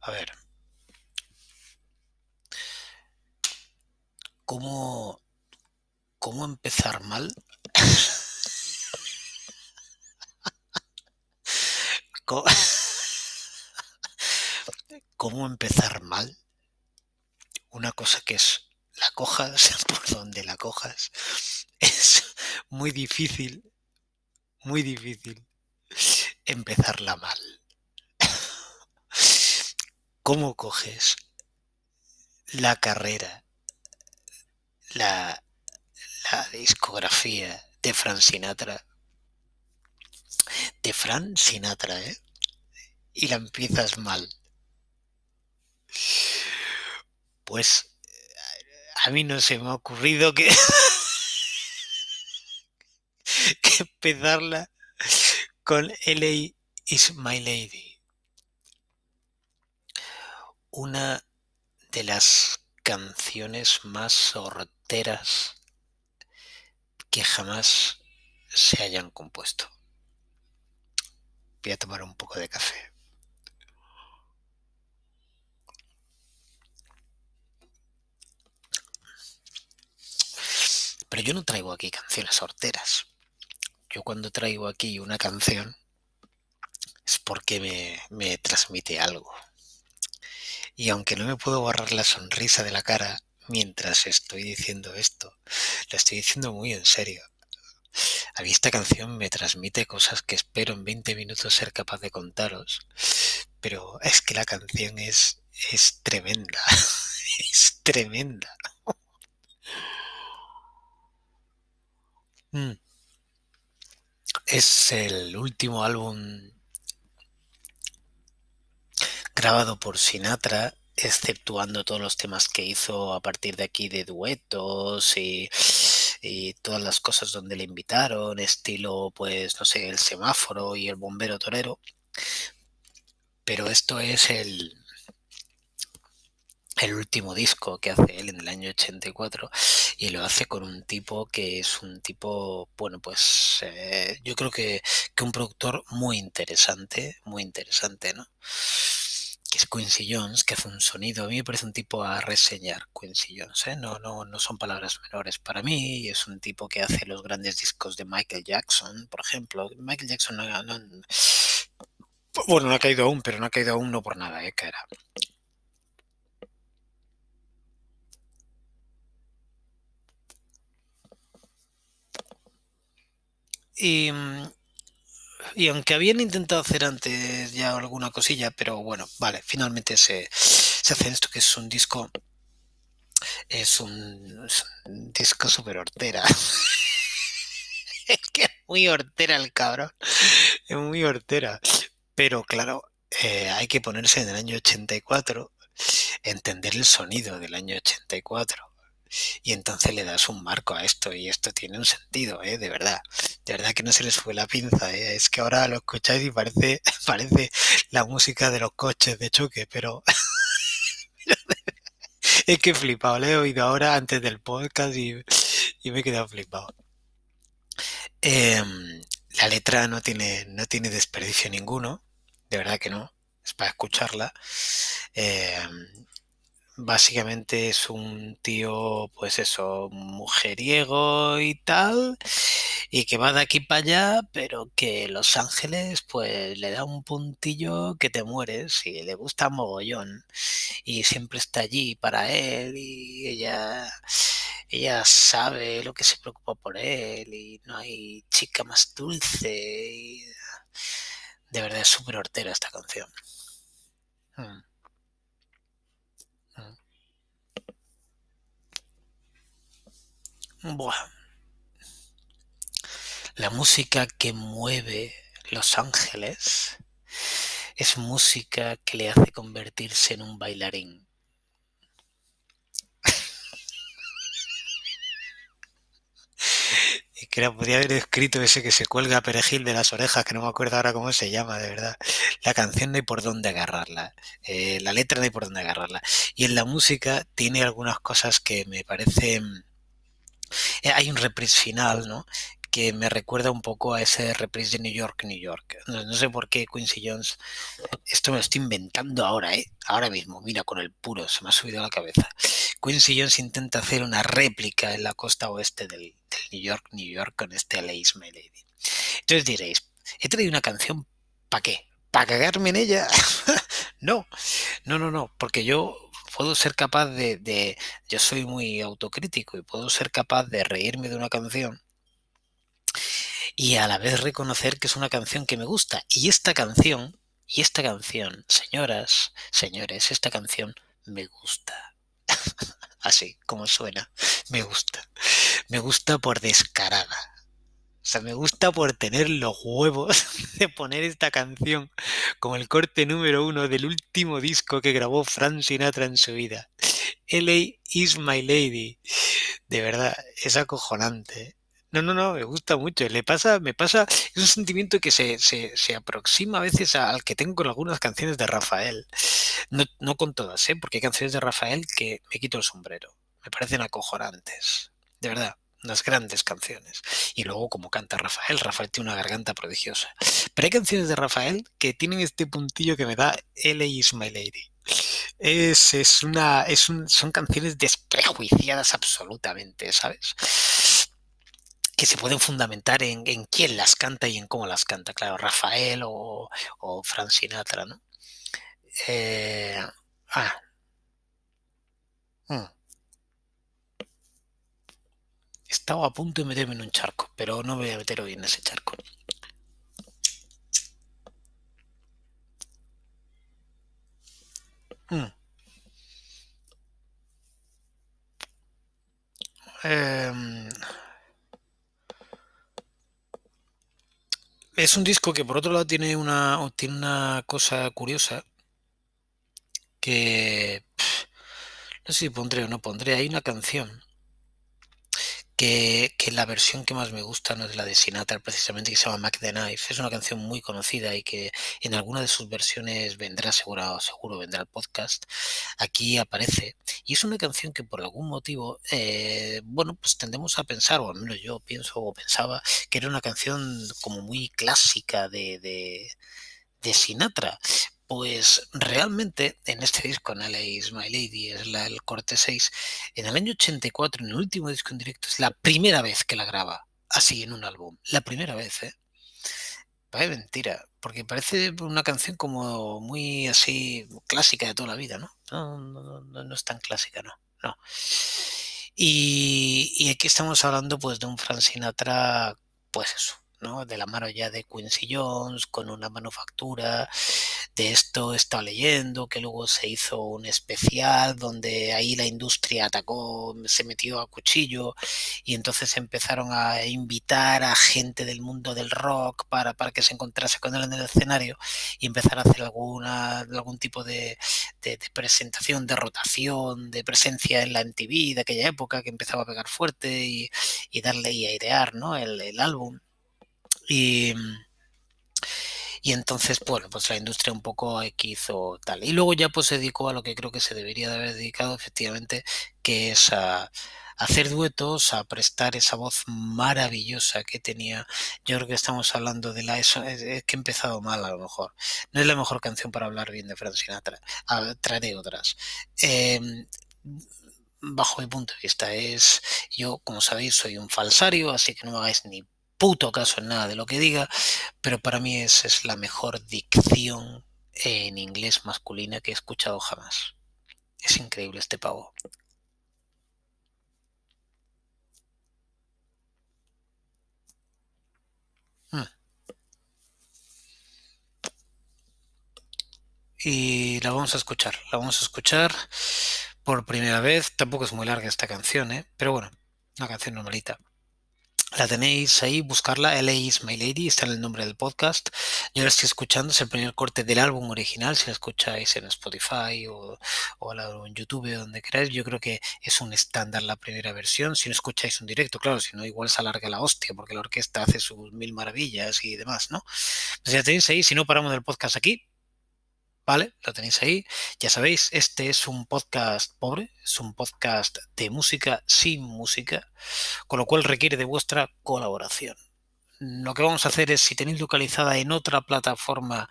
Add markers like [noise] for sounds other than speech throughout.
A ver. ¿Cómo, cómo empezar mal? [laughs] ¿Cómo, cómo empezar mal? Una cosa que es la cojas [laughs] por donde la cojas. Es muy difícil, muy difícil empezarla mal. ¿Cómo coges la carrera, la, la discografía de Fran Sinatra? De Fran Sinatra, ¿eh? Y la empiezas mal. Pues a mí no se me ha ocurrido que, [laughs] que empezarla con LA is my lady. Una de las canciones más sorteras que jamás se hayan compuesto. Voy a tomar un poco de café. Pero yo no traigo aquí canciones sorteras. Yo cuando traigo aquí una canción es porque me, me transmite algo. Y aunque no me puedo borrar la sonrisa de la cara mientras estoy diciendo esto, lo estoy diciendo muy en serio. A mí esta canción me transmite cosas que espero en 20 minutos ser capaz de contaros, pero es que la canción es, es tremenda, [laughs] es tremenda. Mm. Es el último álbum grabado por Sinatra, exceptuando todos los temas que hizo a partir de aquí de duetos y, todas las cosas donde le invitaron, estilo, pues, no sé, el semáforo y el bombero torero. Pero esto es el, el último disco que hace él en el año 84 y lo hace con un tipo que es un tipo, bueno, pues eh, yo creo que, que, un productor muy interesante, muy interesante, ¿no? Que es Quincy Jones, que hace un sonido, a mí me parece un tipo a reseñar, Quincy Jones, ¿eh? No, no, no son palabras menores para mí, es un tipo que hace los grandes discos de Michael Jackson, por ejemplo. Michael Jackson no, no bueno, no ha caído aún, pero no ha caído aún no por nada, ¿eh? Que Y, y, aunque habían intentado hacer antes ya alguna cosilla, pero bueno, vale, finalmente se, se hace esto que es un disco. Es un, es un disco súper hortera. [laughs] es que es muy hortera el cabrón. Es muy hortera. Pero claro, eh, hay que ponerse en el año 84, entender el sonido del año 84 y entonces le das un marco a esto y esto tiene un sentido, ¿eh? de verdad, de verdad que no se les fue la pinza, ¿eh? es que ahora lo escucháis y parece, [laughs] parece la música de los coches de choque, pero [laughs] es que flipado, le he oído ahora antes del podcast y, me he quedado flipado. Eh, la letra no tiene, no tiene desperdicio ninguno, de verdad que no, es para escucharla. Eh, básicamente es un tío, pues eso, mujeriego y tal, y que va de aquí para allá, pero que Los Ángeles, pues le da un puntillo que te mueres y le gusta mogollón, y siempre está allí para él, y ella, ella sabe lo que se preocupa por él, y no hay chica más dulce, y de verdad es súper hortera esta canción. Hmm. Buah. La música que mueve Los Ángeles es música que le hace convertirse en un bailarín. [laughs] y que podría haber escrito ese que se cuelga perejil de las orejas, que no me acuerdo ahora cómo se llama, de verdad. La canción no hay por dónde agarrarla, eh, la letra no hay por dónde agarrarla. Y en la música tiene algunas cosas que me parecen hay un reprise final, ¿no? que me recuerda un poco a ese reprise de New York, New York. No, sé por qué Quincy Jones, esto me lo estoy inventando ahora, ¿eh? Ahora mismo, mira, con el puro, se me ha subido la cabeza. Quincy Jones intenta hacer una réplica en la costa oeste del, New York, New York con este LA My Lady. Entonces diréis, he traído una canción, ¿para qué? ¿Para cagarme en ella? [laughs] no, no, no, no, porque yo puedo ser capaz de, yo soy muy autocrítico y puedo ser capaz de reírme de una canción y a la vez reconocer que es una canción que me gusta. Y esta canción, y esta canción, señoras, señores, esta canción me gusta. [laughs] Así como suena, me gusta. Me gusta por descarada. O sea, me gusta por tener los huevos [laughs] de poner esta canción como el corte número uno del último disco que grabó Frank Sinatra en su vida. LA is my lady. De verdad, es acojonante. No, no, no, me gusta mucho. Le pasa, me pasa, es un sentimiento que se, se, aproxima a veces al que tengo con algunas canciones de Rafael. No, no con todas, ¿eh? porque hay canciones de Rafael que me quito el sombrero. Me parecen acojonantes. De verdad unas grandes canciones. Y luego como canta Rafael, Rafael tiene una garganta prodigiosa. Pero hay canciones de Rafael que tienen este puntillo que me da L.A. is my lady. Es, es una, es son canciones desprejuiciadas absolutamente, ¿sabes? que se pueden fundamentar en, en, quién las canta y en cómo las canta. Claro, Rafael o, o Sinatra, ¿no? Eh, ah. Hmm. Estaba a punto de meterme en un charco, pero no me voy a meter hoy en ese charco. Mm. Em, es un disco que por otro lado tiene una, tiene una cosa curiosa que no sé si pondré o no pondré. Hay una canción que, la versión que más me gusta no es la de Sinatra, precisamente, que se llama Mac the Knife. Es una canción muy conocida y que en alguna de sus versiones vendrá, seguro, seguro vendrá el podcast. Aquí aparece. Y es una canción que por algún motivo, eh, bueno, pues tendemos a pensar, o al menos yo pienso o pensaba, que era una canción como muy clásica de, de de Sinatra, pues realmente en este disco, en LA My Lady, es la, el corte 6, en el año 84, en el último disco en directo, es la primera vez que la graba así en un álbum. La primera vez, ¿eh? Parece mentira, porque parece una canción como muy así clásica de toda la vida, ¿no? No, no, no, no es tan clásica, no. no. Y, y aquí estamos hablando pues de un Frank Sinatra, pues eso, de la mano ya de Quincy Jones, con una manufactura. De esto he estado leyendo, que luego se hizo un especial donde ahí la industria atacó, se metió a cuchillo y entonces empezaron a invitar a gente del mundo del rock para, para que se encontrase con él en el escenario y empezar a hacer alguna, algún tipo de, presentación, de rotación, de presencia en la MTV de aquella época que empezaba a pegar fuerte y, darle y airear ¿no? el, el álbum. Y, y entonces, bueno, pues la industria un poco hizo tal. Y luego ya pues se dedicó a lo que creo que se debería de haber dedicado efectivamente, que es a, hacer duetos, a prestar esa voz maravillosa que tenía. Yo creo que estamos hablando de la... Eso, es, que he empezado mal a lo mejor. No es la mejor canción para hablar bien de Frank Sinatra. traeré otras. Em, bajo mi punto de vista es, yo como sabéis soy un falsario, así que no me hagáis ni puto caso en nada de lo que diga, pero para mí es, la mejor dicción en inglés masculina que he escuchado jamás. Es increíble este pavo. Hmm. Y la vamos a escuchar, la vamos a escuchar por primera vez. Tampoco es muy larga esta canción, ¿eh? pero bueno, una canción normalita. La tenéis ahí, buscarla, LA is My Lady, está en el nombre del podcast. Yo la estoy escuchando, es el primer corte del álbum original, si la escucháis en Spotify o, en YouTube, donde queráis. Yo creo que es un estándar la primera versión. Si no escucháis un directo, claro, si no, igual se alarga la hostia, porque la orquesta hace sus mil maravillas y demás, ¿no? Pues ya tenéis ahí, si no paramos el podcast aquí, ¿vale? Lo tenéis ahí. Ya sabéis, este es un podcast pobre, es un podcast de música sin música, con lo cual requiere de vuestra colaboración. Lo que vamos a hacer es, si tenéis localizada en otra plataforma,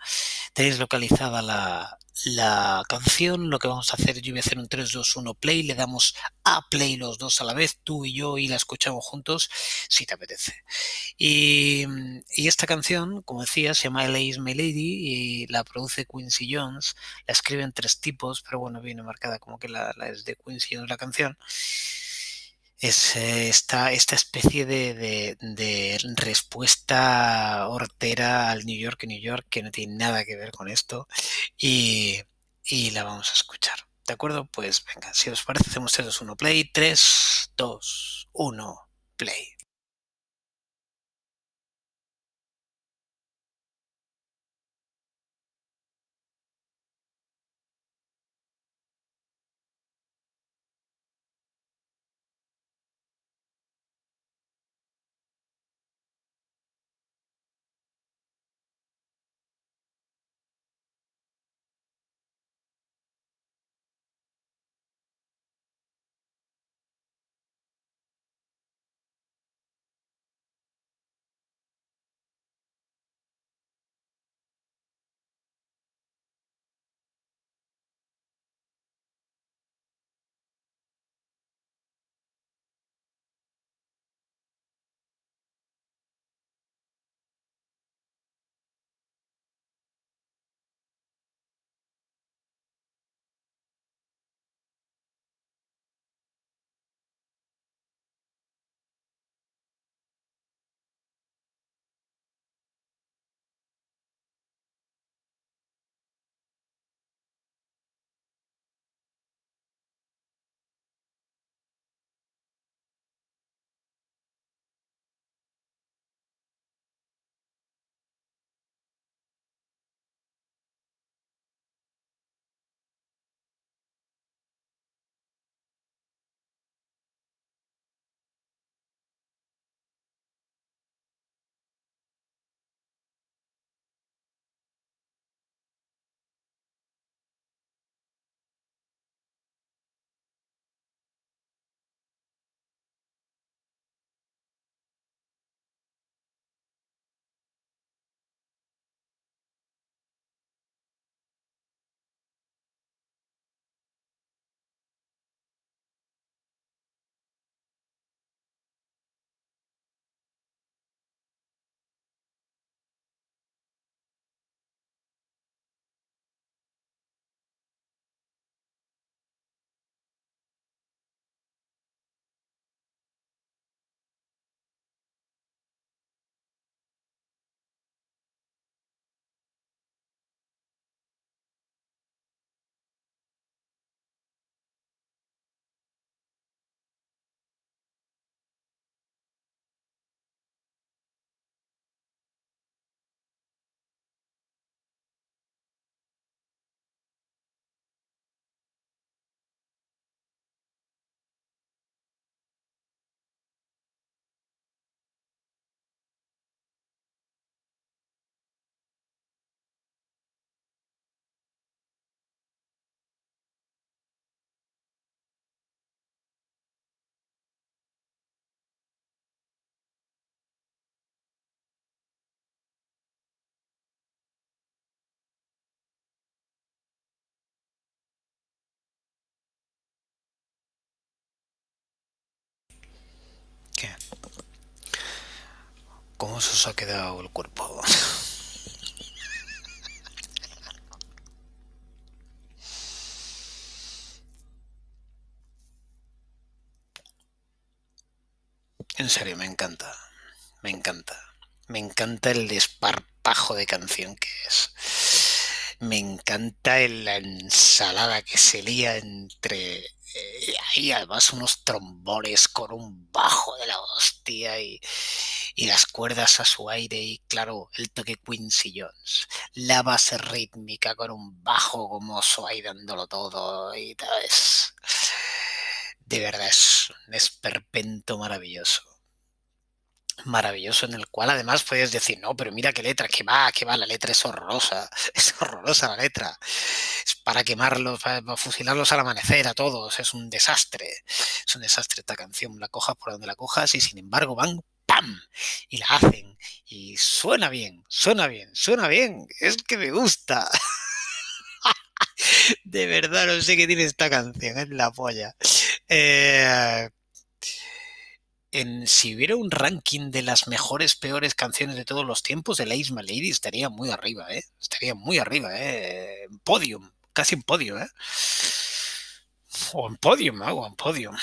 tenéis localizada la, la canción, lo que vamos a hacer, yo voy a hacer un 3, 2, 1 play, le damos a play los dos a la vez, tú y yo, y la escuchamos juntos, si te apetece. Y, esta canción, como decía, se llama LA is My Lady y la produce Quincy Jones, la escriben tres tipos, pero bueno, viene marcada como que la, la es de Quincy Jones la canción es esta, esta especie de, de, de, respuesta hortera al New York, New York, que no tiene nada que ver con esto, y, y la vamos a escuchar. ¿De acuerdo? Pues venga, si os parece, hacemos 3, 2, 1, play. 3, 2, 1, play. ¿Cómo se os ha quedado el cuerpo? [laughs] En serio, me encanta. Me encanta. Me encanta el desparpajo de canción que es. Me encanta la ensalada que se lía entre. Eh, ahí además unos trombones con un bajo de la hostia y, y, las cuerdas a su aire y claro, el toque Quincy Jones. La base rítmica con un bajo gomoso ahí dándolo todo y tal. Es, de verdad es un esperpento maravilloso. maravilloso en el cual además puedes decir, no, pero mira qué letra, que va, que va, la letra es horrorosa, [laughs] es horrorosa la letra, es para quemarlos, para, fusilarlos al amanecer a todos, es un desastre, es un desastre esta canción, la cojas por donde la cojas y sin embargo van y la hacen y suena bien, suena bien, suena bien, es que me gusta. [laughs] De verdad, no sé qué tiene esta canción, es la polla. Eh, en, si hubiera un ranking de las mejores, peores canciones de todos los tiempos, el Ace Lady estaría muy arriba, ¿eh? Estaría muy arriba, ¿eh? Podium, casi en podio, ¿eh? O en podium, algo en podium.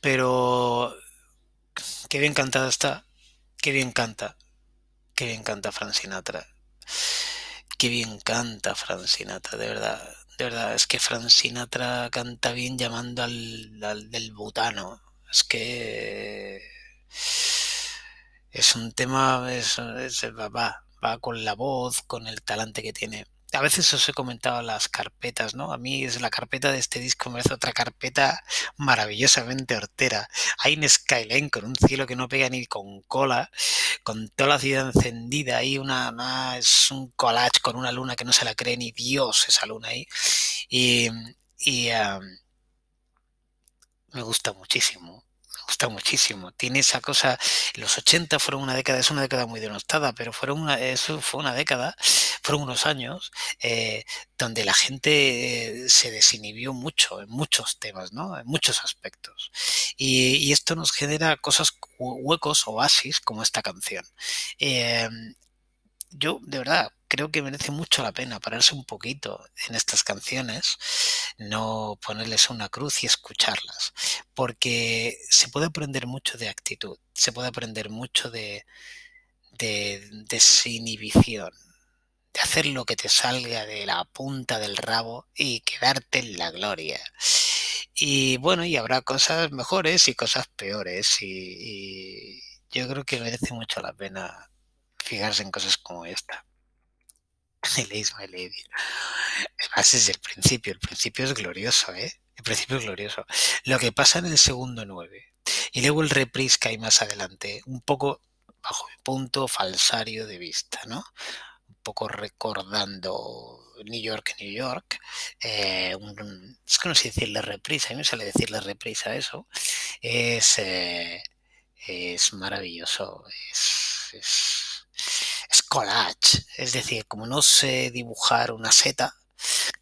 Pero qué bien cantada está, qué bien canta, qué bien canta Frank Sinatra. Qué bien canta Frank Sinatra, de verdad. De verdad, es que Frank Sinatra canta bien llamando al, del butano. Es que es un tema, es, va, va con la voz, con el talante que tiene a veces os he comentado las carpetas, ¿no? A mí es la carpeta de este disco me hace otra carpeta maravillosamente hortera. Hay un skyline con un cielo que no pega ni con cola, con toda la ciudad encendida ahí, una, es un collage con una luna que no se la cree ni Dios esa luna ahí. Y, me gusta muchísimo gusta muchísimo. Tiene esa cosa, los 80 fueron una década, es una década muy denostada, pero fueron una, eso fue una década, fueron unos años eh, donde la gente eh, se desinhibió mucho en muchos temas, ¿no? En muchos aspectos. Y, esto nos genera cosas huecos, oasis, como esta canción. Em, yo, de verdad, creo que merece mucho la pena pararse un poquito en estas canciones, no ponerles una cruz y escucharlas, porque se puede aprender mucho de actitud, se puede aprender mucho de, de desinhibición, de hacer lo que te salga de la punta del rabo y quedarte en la gloria. Y bueno, y habrá cosas mejores y cosas peores, y, y yo creo que merece mucho la pena fijarse en cosas como esta. El Ace My Lady. Además es el principio, el principio es glorioso, ¿eh? El principio es glorioso. Lo que pasa en el segundo 9 y luego el reprise que hay más adelante, un poco bajo mi punto falsario de vista, ¿no? Un poco recordando New York, New York. Eh, es que no sé decirle reprise, a mí me sale decirle reprise a eso. Es, eh, es maravilloso, es es collage, es decir, como no sé dibujar una seta,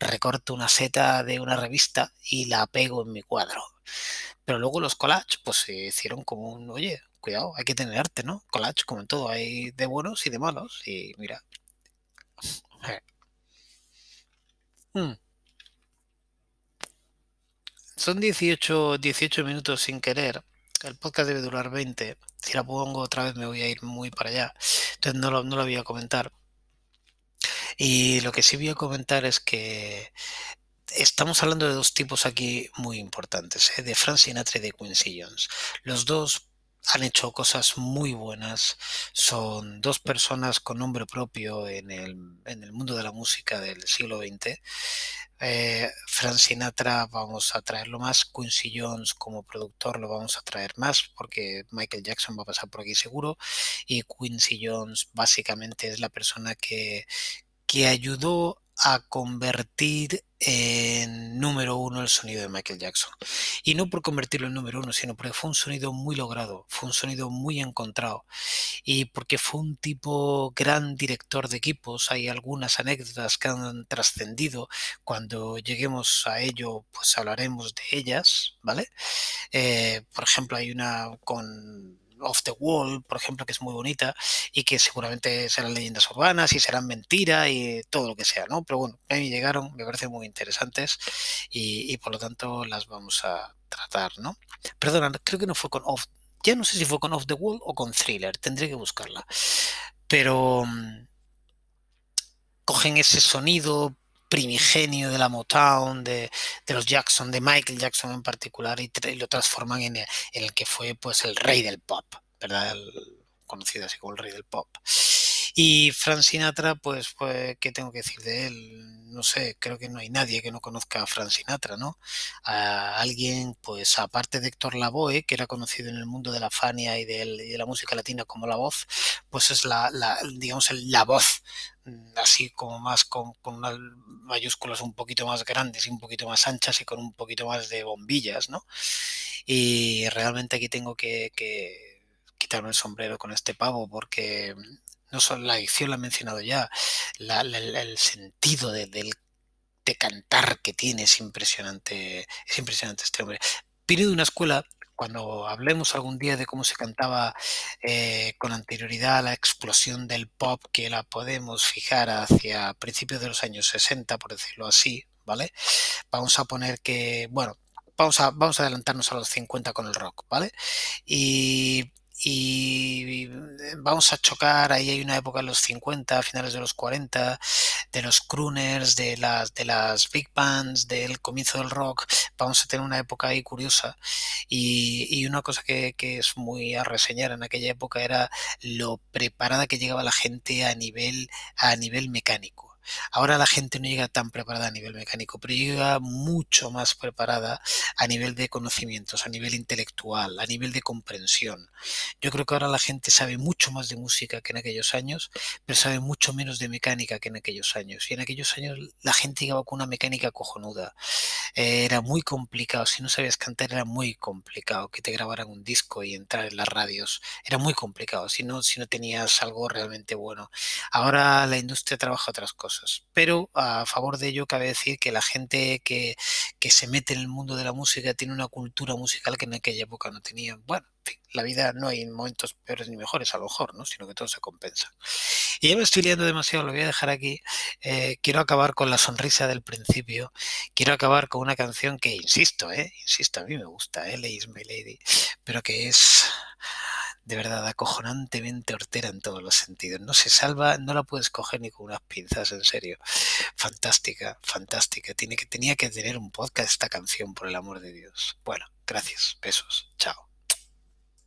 recorto una seta de una revista y la pego en mi cuadro. Pero luego los collages pues se hicieron como un, oye, cuidado, hay que tener arte, ¿no? Collage como en todo, hay de buenos y de malos y mira. [laughs] Hmm. Son 18, 18 minutos sin querer el podcast debe durar 20. Si la pongo otra vez me voy a ir muy para allá. No lo, no lo voy a comentar. Y lo que sí voy a comentar es que estamos hablando de dos tipos aquí muy importantes, ¿eh? de Frank Sinatra y de Quincy Jones. Los dos han hecho cosas muy buenas, son dos personas con nombre propio en el, en el mundo de la música del siglo XX eh, Frank Sinatra vamos a traerlo más, Quincy Jones como productor lo vamos a traer más porque Michael Jackson va a pasar por aquí seguro. Y Quincy Jones básicamente es la persona que, que ayudó a convertir en número uno el sonido de Michael Jackson. Y no por convertirlo en número uno, sino porque fue un sonido muy logrado, fue un sonido muy encontrado. Y porque fue un tipo gran director de equipos. Hay algunas anécdotas que han trascendido. Cuando lleguemos a ello, pues hablaremos de ellas, ¿vale? Eh, por ejemplo, hay una con Off the Wall, por ejemplo, que es muy bonita y que seguramente serán leyendas urbanas y serán mentira y todo lo que sea, ¿no? Pero bueno, a mí llegaron, me parecen muy interesantes y, por lo tanto las vamos a tratar, ¿no? Perdona, creo que no fue con Off, ya no sé si fue con Off the Wall o con Thriller, tendré que buscarla. Pero mm, cogen ese sonido primigenio de la Motown, de, los Jackson, de Michael Jackson en particular, y, lo transforman en el, que fue pues el rey del pop, ¿verdad? conocido así como el rey del pop. Y Frank Sinatra, pues, pues, ¿qué tengo que decir de él? No sé, creo que no hay nadie que no conozca a Frank Sinatra, ¿no? A alguien, pues, aparte de Héctor Lavoe, que era conocido en el mundo de la Fania y, de la música latina como la voz, pues es la, la digamos, la voz así como más con, unas mayúsculas un poquito más grandes y un poquito más anchas y con un poquito más de bombillas, ¿no? Y realmente aquí tengo que quitarme el sombrero con este pavo porque no solo la adicción la he mencionado ya, el sentido de, del, de cantar que tiene es impresionante, es impresionante este hombre. Vino de una escuela cuando hablemos algún día de cómo se cantaba eh, con anterioridad a la explosión del pop, que la podemos fijar hacia principios de los años 60, por decirlo así, ¿vale? Vamos a poner que, bueno, vamos a, vamos a adelantarnos a los 50 con el rock, ¿vale? Y y vamos a chocar, ahí hay una época en los 50, finales de los 40, de los crooners, de las, de las big bands, del comienzo del rock, vamos a tener una época ahí curiosa y, y una cosa que, que, es muy a reseñar en aquella época era lo preparada que llegaba la gente a nivel, a nivel mecánico. Ahora la gente no llega tan preparada a nivel mecánico, pero llega mucho más preparada a nivel de conocimientos, a nivel intelectual, a nivel de comprensión. Yo creo que ahora la gente sabe mucho más de música que en aquellos años, pero sabe mucho menos de mecánica que en aquellos años. Y en aquellos años la gente llegaba con una mecánica cojonuda. Era muy complicado, si no sabías cantar era muy complicado que te grabaran un disco y entrar en las radios. Era muy complicado, si no, si no tenías algo realmente bueno. Ahora la industria trabaja otras cosas cosas. Pero a favor de ello cabe decir que la gente que, que, se mete en el mundo de la música tiene una cultura musical que en aquella época no tenían. Bueno, en fin, la vida no hay momentos peores ni mejores a lo mejor, ¿no? sino que todo se compensa. Y ya me estoy liando demasiado, lo voy a dejar aquí. Eh, quiero acabar con la sonrisa del principio. Quiero acabar con una canción que, insisto, eh, insisto, a mí me gusta, eh, Lady is My Lady, pero que es de verdad acojonantemente hortera en todos los sentidos. No se salva, no la puedes coger ni con unas pinzas, en serio. Fantástica, fantástica. Tiene que, tenía que tener un podcast esta canción, por el amor de Dios. Bueno, gracias. Besos. Chao.